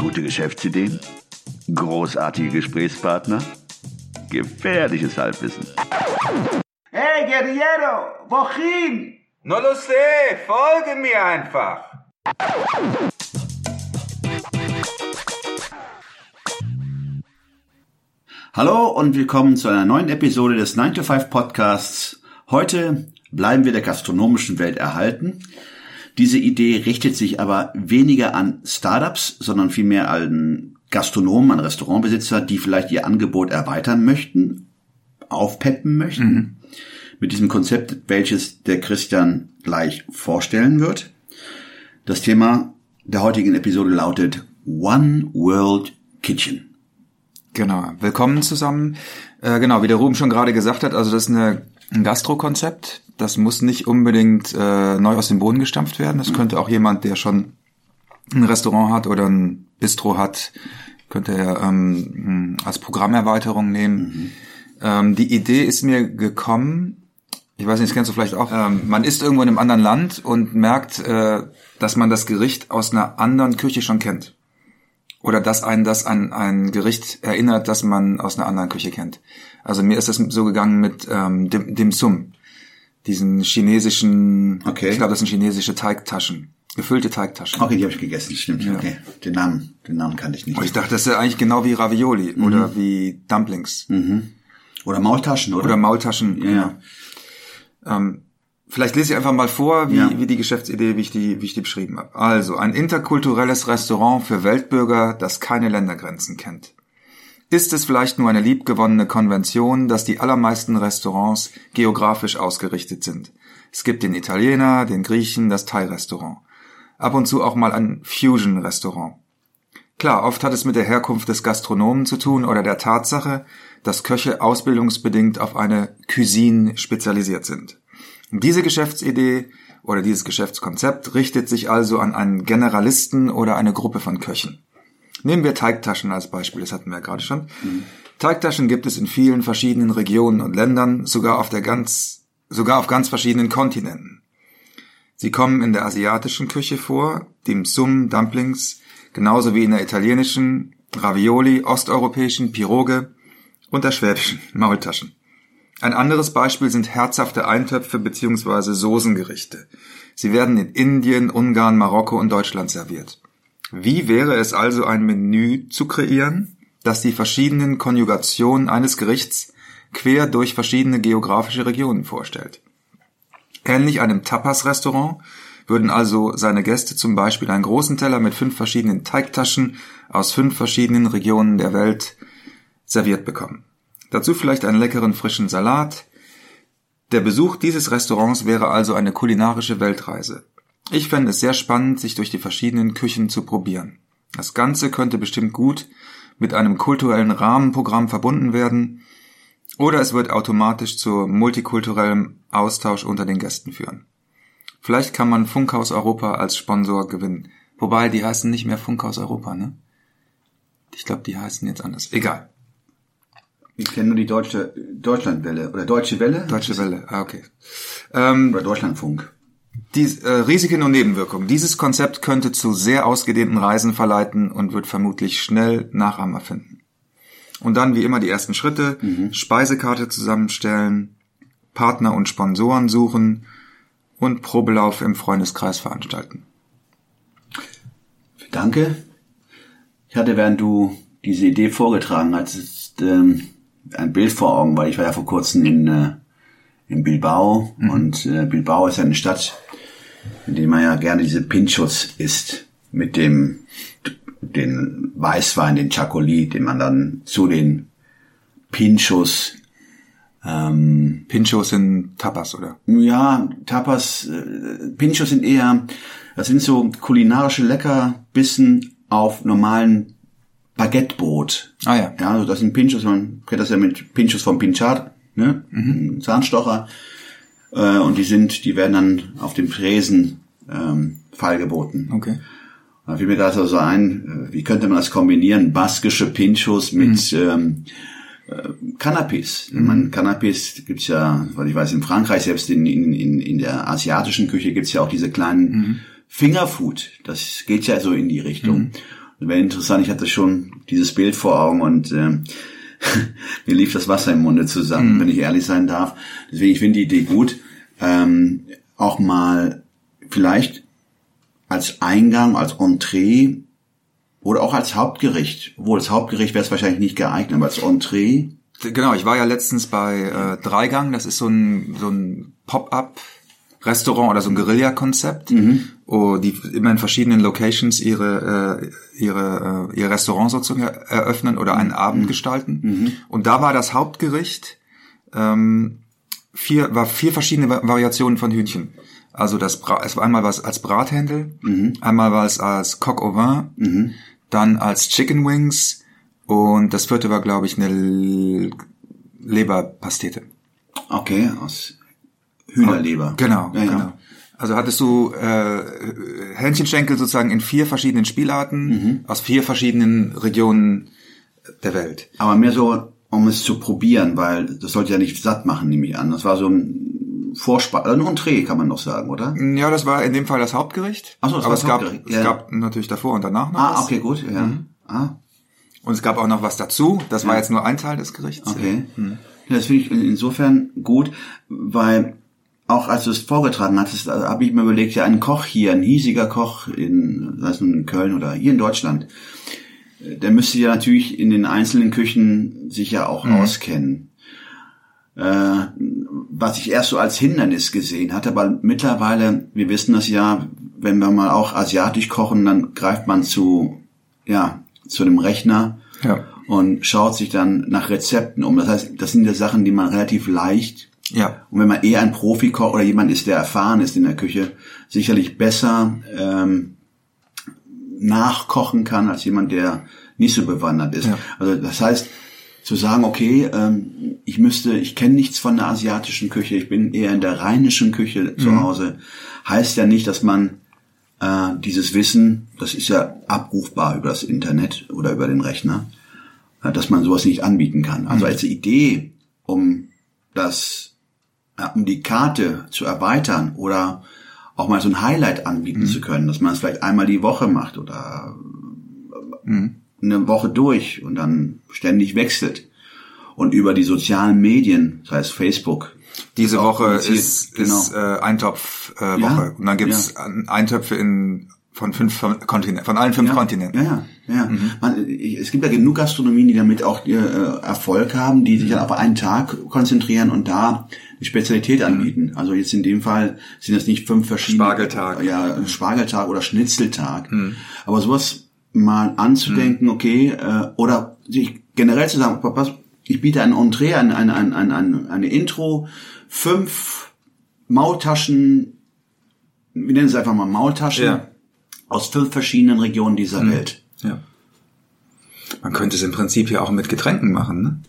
Gute Geschäftsideen? Großartige Gesprächspartner? Gefährliches Halbwissen. Hey, Guerriero, wohin? No lo sé, folge mir einfach. Hallo und willkommen zu einer neuen Episode des 9 to 5 Podcasts. Heute bleiben wir der gastronomischen Welt erhalten. Diese Idee richtet sich aber weniger an Startups, sondern vielmehr an Gastronomen, an Restaurantbesitzer, die vielleicht ihr Angebot erweitern möchten, aufpeppen möchten. Mhm. Mit diesem Konzept, welches der Christian gleich vorstellen wird. Das Thema der heutigen Episode lautet One World Kitchen. Genau, willkommen zusammen. Äh, genau, wie der Ruben schon gerade gesagt hat, also das ist eine, ein Gastro-Konzept. Das muss nicht unbedingt äh, neu aus dem Boden gestampft werden. Das könnte auch jemand, der schon ein Restaurant hat oder ein Bistro hat, könnte er ähm, als Programmerweiterung nehmen. Mhm. Ähm, die Idee ist mir gekommen, ich weiß nicht, das kennst du vielleicht auch, ähm, man ist irgendwo in einem anderen Land und merkt, äh, dass man das Gericht aus einer anderen Küche schon kennt oder dass einen das an ein Gericht erinnert, das man aus einer anderen Küche kennt. Also mir ist das so gegangen mit ähm, Dim, Dim Sum, diesen chinesischen, okay. ich glaube, das sind chinesische Teigtaschen, gefüllte Teigtaschen. Okay, die habe ich gegessen, stimmt. Ja. Okay, den Namen, den Namen kannte ich nicht. Und ich dachte, das ist ja eigentlich genau wie Ravioli mhm. oder wie Dumplings. Mhm. Oder Maultaschen, oder? Oder Maultaschen, ja. ja. Ähm, Vielleicht lese ich einfach mal vor, wie, ja. wie die Geschäftsidee, wie ich die, wie ich die beschrieben habe. Also, ein interkulturelles Restaurant für Weltbürger, das keine Ländergrenzen kennt. Ist es vielleicht nur eine liebgewonnene Konvention, dass die allermeisten Restaurants geografisch ausgerichtet sind? Es gibt den Italiener, den Griechen, das Thai-Restaurant. Ab und zu auch mal ein Fusion-Restaurant. Klar, oft hat es mit der Herkunft des Gastronomen zu tun oder der Tatsache, dass Köche ausbildungsbedingt auf eine Cuisine spezialisiert sind. Diese Geschäftsidee oder dieses Geschäftskonzept richtet sich also an einen Generalisten oder eine Gruppe von Köchen. Nehmen wir Teigtaschen als Beispiel, das hatten wir ja gerade schon. Mhm. Teigtaschen gibt es in vielen verschiedenen Regionen und Ländern, sogar auf der ganz, sogar auf ganz verschiedenen Kontinenten. Sie kommen in der asiatischen Küche vor, dem Sum, Dumplings, genauso wie in der italienischen, Ravioli, osteuropäischen, Piroge und der schwäbischen, Maultaschen. Ein anderes Beispiel sind herzhafte Eintöpfe bzw. Soßengerichte. Sie werden in Indien, Ungarn, Marokko und Deutschland serviert. Wie wäre es also ein Menü zu kreieren, das die verschiedenen Konjugationen eines Gerichts quer durch verschiedene geografische Regionen vorstellt? Ähnlich einem Tapas-Restaurant würden also seine Gäste zum Beispiel einen großen Teller mit fünf verschiedenen Teigtaschen aus fünf verschiedenen Regionen der Welt serviert bekommen. Dazu vielleicht einen leckeren frischen Salat. Der Besuch dieses Restaurants wäre also eine kulinarische Weltreise. Ich fände es sehr spannend, sich durch die verschiedenen Küchen zu probieren. Das Ganze könnte bestimmt gut mit einem kulturellen Rahmenprogramm verbunden werden, oder es wird automatisch zu multikulturellem Austausch unter den Gästen führen. Vielleicht kann man Funkhaus Europa als Sponsor gewinnen. Wobei, die heißen nicht mehr Funkhaus Europa, ne? Ich glaube, die heißen jetzt anders. Egal. Ich kenne nur die deutsche Deutschlandwelle oder Deutsche Welle. Deutsche Welle, ah, okay. Ähm, oder Deutschlandfunk. Die äh, Risiken und Nebenwirkungen. Dieses Konzept könnte zu sehr ausgedehnten Reisen verleiten und wird vermutlich schnell Nachahmer finden. Und dann wie immer die ersten Schritte, mhm. Speisekarte zusammenstellen, Partner und Sponsoren suchen und Probelauf im Freundeskreis veranstalten. Danke. Ich hatte, während du diese Idee vorgetragen hast, ähm, ein Bild vor Augen, weil ich war ja vor kurzem in, äh, in Bilbao mhm. und äh, Bilbao ist ja eine Stadt, in der man ja gerne diese Pinchos isst mit dem den Weißwein, den Chacoli, den man dann zu den Pinchos ähm, Pinchos sind Tapas, oder? Ja, Tapas, äh, Pinchos sind eher, das sind so kulinarische Leckerbissen auf normalen Baguettebrot. Ah ja. Ja, also das sind Pinchos, man kennt das ja mit Pinchos vom Pinchard, ne? Mhm. Zahnstocher. Äh, und die sind, die werden dann auf dem Fräsen ähm, feilgeboten. Okay. Da fiel mir gerade so ein, äh, wie könnte man das kombinieren? Baskische Pinchos mit mhm. ähm, äh, Canapés. Mhm. Man, Canapés gibt's ja, weil ich weiß, in Frankreich, selbst in, in, in, in der asiatischen Küche gibt's ja auch diese kleinen mhm. Fingerfood. Das geht ja so in die Richtung. Mhm. Wäre interessant, ich hatte schon dieses Bild vor Augen und äh, mir lief das Wasser im Munde zusammen, mhm. wenn ich ehrlich sein darf. Deswegen, ich finde die Idee gut. Ähm, auch mal vielleicht als Eingang, als Entree oder auch als Hauptgericht. Obwohl, als Hauptgericht wäre es wahrscheinlich nicht geeignet, aber als Entree. Genau, ich war ja letztens bei äh, Dreigang, das ist so ein, so ein Pop-up Restaurant oder so ein Guerilla-Konzept, mhm. wo die immer in verschiedenen Locations ihre äh, ihre äh, ihr Restaurant sozusagen eröffnen oder einen mhm. Abend gestalten. Mhm. Und da war das Hauptgericht ähm, vier war vier verschiedene Variationen von Hühnchen. Also das Bra es war einmal was als Brathändel, mhm. einmal was als Coq au vin, mhm. dann als Chicken Wings und das vierte war glaube ich eine Leberpastete. Okay, aus Hühnerleber. Genau, ja, genau. Ja. Also hattest du äh, Hähnchenschenkel sozusagen in vier verschiedenen Spielarten mhm. aus vier verschiedenen Regionen der Welt. Aber mehr so, um es zu probieren, weil das sollte ja nicht satt machen, nehme ich an. Das war so ein Vorspann, ein Entree kann man noch sagen, oder? Ja, das war in dem Fall das Hauptgericht. Ach so, das Aber war es gab, ja. es gab natürlich davor und danach noch Ah, was. okay, gut, ja. Mhm. Ah. Und es gab auch noch was dazu. Das war jetzt nur ein Teil des Gerichts. Okay. Mhm. Ja, das finde ich insofern gut, weil auch als du es vorgetragen hattest, habe ich mir überlegt, ja, ein Koch hier, ein hiesiger Koch in, sei es nun in Köln oder hier in Deutschland, der müsste ja natürlich in den einzelnen Küchen sich ja auch mhm. auskennen. Äh, was ich erst so als Hindernis gesehen hatte, aber mittlerweile, wir wissen das ja, wenn wir mal auch asiatisch kochen, dann greift man zu, ja, zu dem Rechner ja. und schaut sich dann nach Rezepten um. Das heißt, das sind ja Sachen, die man relativ leicht ja. Und wenn man eher ein Profikoch oder jemand ist, der erfahren ist in der Küche, sicherlich besser ähm, nachkochen kann als jemand, der nicht so bewandert ist. Ja. Also das heißt, zu sagen, okay, ähm, ich müsste, ich kenne nichts von der asiatischen Küche, ich bin eher in der rheinischen Küche zu mhm. Hause, heißt ja nicht, dass man äh, dieses Wissen, das ist ja abrufbar über das Internet oder über den Rechner, äh, dass man sowas nicht anbieten kann. Also mhm. als Idee, um das um die Karte zu erweitern oder auch mal so ein Highlight anbieten mhm. zu können, dass man es vielleicht einmal die Woche macht oder mhm. eine Woche durch und dann ständig wechselt. Und über die sozialen Medien, das heißt Facebook. Diese Woche ist, genau. ist äh, Eintopf-Woche. Äh, ja, und dann gibt's ja. Eintöpfe in von fünf Kontinenten, von allen fünf ja, Kontinenten. Ja, ja. Mhm. Man, es gibt ja genug Gastronomien, die damit auch äh, Erfolg haben, die sich mhm. dann auf einen Tag konzentrieren und da Spezialität anbieten. Also jetzt in dem Fall sind das nicht fünf verschiedene Spargeltag, ja Spargeltag oder Schnitzeltag, mhm. aber sowas mal anzudenken, mhm. okay, äh, oder sich generell zu sagen, pass, ich biete ein Entree, ein, ein, ein, ein, ein, eine Intro, fünf Maultaschen, wir nennen es einfach mal Maultaschen ja. aus fünf verschiedenen Regionen dieser mhm. Welt. Ja. Man könnte es im Prinzip ja auch mit Getränken machen, ne?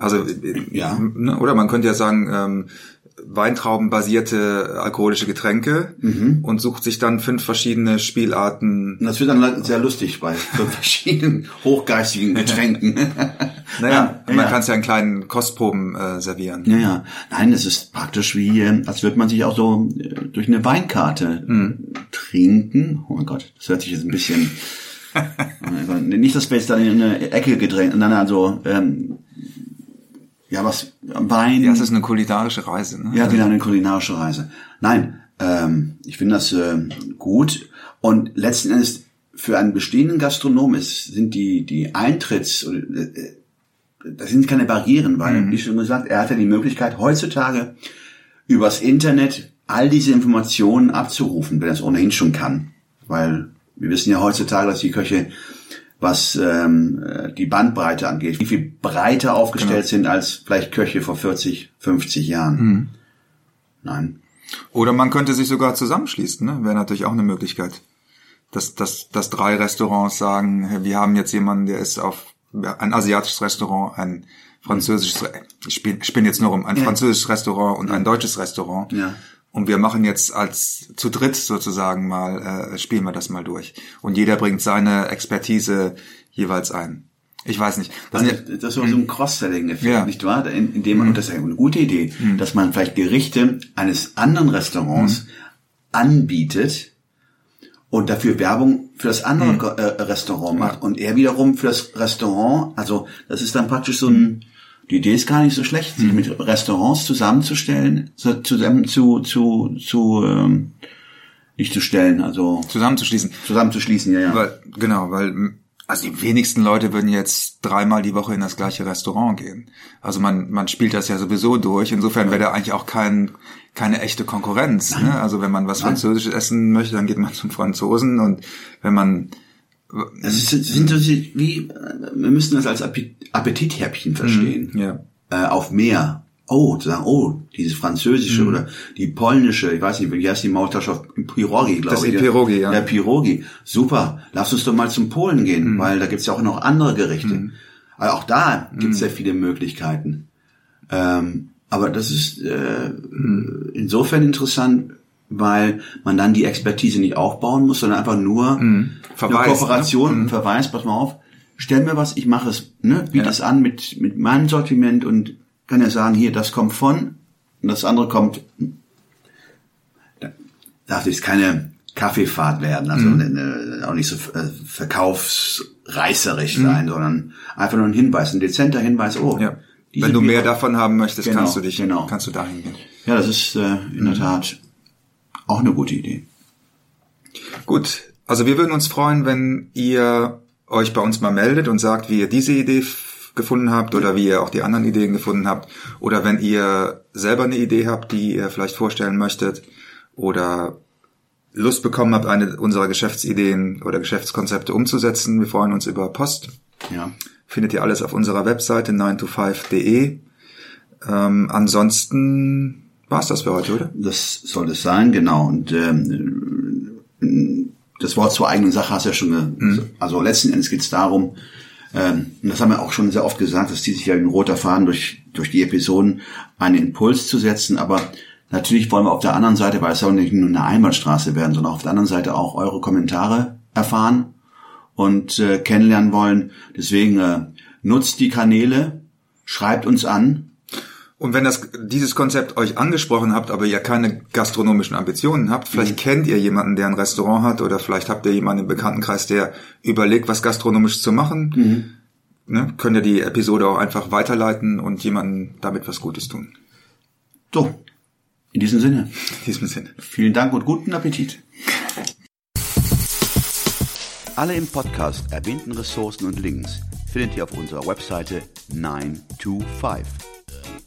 Also ja, ne, oder man könnte ja sagen, ähm, Weintraubenbasierte alkoholische Getränke mhm. und sucht sich dann fünf verschiedene Spielarten. Das wird dann sehr lustig bei fünf verschiedenen hochgeistigen Getränken. naja, ja, man ja. kann es ja in kleinen Kostproben äh, servieren. Naja, nein, es ist praktisch wie, äh, als würde man sich auch so äh, durch eine Weinkarte mhm. trinken. Oh mein Gott, das hört sich jetzt ein bisschen nicht, dass wir jetzt dann in eine Ecke gedrängt und dann also ähm, ja, was Wein. Ja, es ist eine kulinarische Reise. Ne? Ja, genau, eine kulinarische Reise. Nein, ähm, ich finde das äh, gut. Und letzten Endes für einen bestehenden Gastronom ist, sind die, die Eintritts, äh, das sind keine Barrieren, weil, mhm. wie schon gesagt, er hat ja die Möglichkeit, heutzutage übers Internet all diese Informationen abzurufen, wenn er es ohnehin schon kann. Weil wir wissen ja heutzutage, dass die Köche was ähm, die Bandbreite angeht, wie viel breiter aufgestellt genau. sind als vielleicht Köche vor 40, 50 Jahren. Mhm. Nein. Oder man könnte sich sogar zusammenschließen, ne? wäre natürlich auch eine Möglichkeit. Dass, dass, dass drei Restaurants sagen, wir haben jetzt jemanden, der ist auf ein asiatisches Restaurant, ein französisches, ich spinne spin jetzt nur um, ein französisches Restaurant und ein deutsches Restaurant. Ja. Und wir machen jetzt als zu dritt sozusagen mal, äh, spielen wir das mal durch. Und jeder bringt seine Expertise jeweils ein. Ich weiß nicht. Das, also, das ist so ein Cross-Selling-Effekt, ja. nicht wahr? In, in dem man, mhm. und das ist eine gute Idee, mhm. dass man vielleicht Gerichte eines anderen Restaurants mhm. anbietet und dafür Werbung für das andere mhm. Restaurant macht und er wiederum für das Restaurant, also das ist dann praktisch so ein, die Idee ist gar nicht so schlecht, sich mhm. mit Restaurants zusammenzustellen, zusammen zu, zu, zu, ähm, nicht zu stellen, also zusammenzuschließen. Zusammenzuschließen, ja, ja. Weil, genau, weil also die wenigsten Leute würden jetzt dreimal die Woche in das gleiche Restaurant gehen. Also man, man spielt das ja sowieso durch. Insofern wäre da eigentlich auch kein, keine echte Konkurrenz. Ne? Also wenn man was. Französisches essen möchte, dann geht man zum Franzosen. Und wenn man es sind so wie, wir müssen das als Appetithäppchen verstehen. Mhm, ja. Äh, auf mehr oh, zu sagen, oh, dieses französische mhm. oder die polnische, ich weiß nicht, wie heißt die Maultasche auf Pirogi, glaube ich. Das ist Pirogi, ja. Der Pirogi. Super. Lass uns doch mal zum Polen gehen, mhm. weil da gibt's ja auch noch andere Gerichte. Mhm. Aber auch da gibt's mhm. ja viele Möglichkeiten. Ähm, aber das ist äh, mhm. insofern interessant, weil man dann die Expertise nicht aufbauen muss, sondern einfach nur mhm. Verweis, eine Kooperation, ne? Mhm. Verweis, pass mal auf, stell mir was, ich mache es, ne, biete ja. es an mit, mit meinem Sortiment und kann er sagen, hier, das kommt von, und das andere kommt, da darf jetzt keine Kaffeefahrt werden, also mhm. eine, auch nicht so äh, verkaufsreißerisch mhm. sein, sondern einfach nur ein Hinweis, ein dezenter Hinweis, oh. Ja. Wenn du mehr davon haben möchtest, genau, kannst du dich, genau. kannst du dahin gehen. Ja, das ist äh, in der mhm. Tat auch eine gute Idee. Gut, also wir würden uns freuen, wenn ihr euch bei uns mal meldet und sagt, wie ihr diese Idee gefunden habt oder wie ihr auch die anderen Ideen gefunden habt oder wenn ihr selber eine Idee habt, die ihr vielleicht vorstellen möchtet oder Lust bekommen habt, eine unserer Geschäftsideen oder Geschäftskonzepte umzusetzen. Wir freuen uns über Post. Ja. Findet ihr alles auf unserer Webseite 9to5.de. Ähm, ansonsten war es das für heute, oder? Das soll es sein, genau. Und ähm, das Wort zur eigenen Sache hast du ja schon. Mhm. Also letzten Endes geht es darum, ähm, das haben wir auch schon sehr oft gesagt, dass die sich ja ein roter Faden durch, durch die Episoden einen Impuls zu setzen, aber natürlich wollen wir auf der anderen Seite, weil es soll nicht nur eine Einbahnstraße werden, sondern auf der anderen Seite auch eure Kommentare erfahren und äh, kennenlernen wollen. Deswegen äh, nutzt die Kanäle, schreibt uns an, und wenn das, dieses Konzept euch angesprochen habt, aber ihr keine gastronomischen Ambitionen habt, vielleicht mhm. kennt ihr jemanden, der ein Restaurant hat oder vielleicht habt ihr jemanden im Bekanntenkreis, der überlegt, was gastronomisch zu machen, mhm. ne, könnt ihr die Episode auch einfach weiterleiten und jemandem damit was Gutes tun. So, in diesem Sinne. In diesem Sinne. Vielen Dank und guten Appetit. Alle im Podcast erwähnten Ressourcen und Links findet ihr auf unserer Webseite 925